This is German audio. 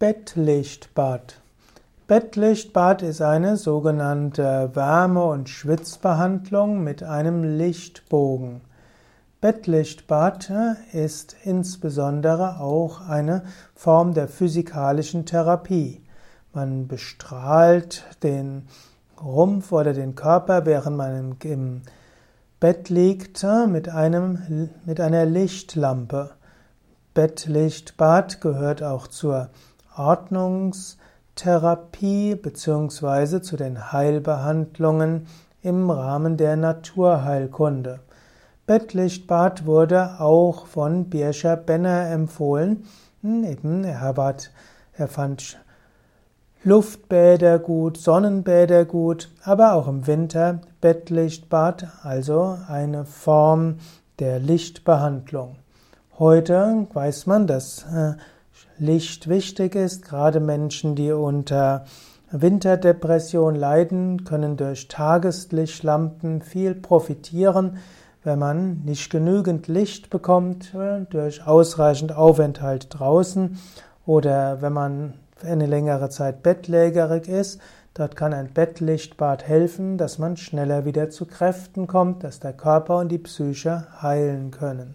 Bettlichtbad. Bettlichtbad ist eine sogenannte Wärme- und Schwitzbehandlung mit einem Lichtbogen. Bettlichtbad ist insbesondere auch eine Form der physikalischen Therapie. Man bestrahlt den Rumpf oder den Körper, während man im Bett liegt, mit, einem, mit einer Lichtlampe. Bettlichtbad gehört auch zur Ordnungstherapie bzw. zu den Heilbehandlungen im Rahmen der Naturheilkunde. Bettlichtbad wurde auch von Birscher Benner empfohlen. Hm, eben, er, hat, er fand Luftbäder gut, Sonnenbäder gut, aber auch im Winter Bettlichtbad, also eine Form der Lichtbehandlung. Heute weiß man, dass äh, Licht wichtig ist. Gerade Menschen, die unter Winterdepression leiden, können durch Tageslichtlampen viel profitieren, wenn man nicht genügend Licht bekommt äh, durch ausreichend Aufenthalt draußen oder wenn man für eine längere Zeit bettlägerig ist. Dort kann ein Bettlichtbad helfen, dass man schneller wieder zu Kräften kommt, dass der Körper und die Psyche heilen können.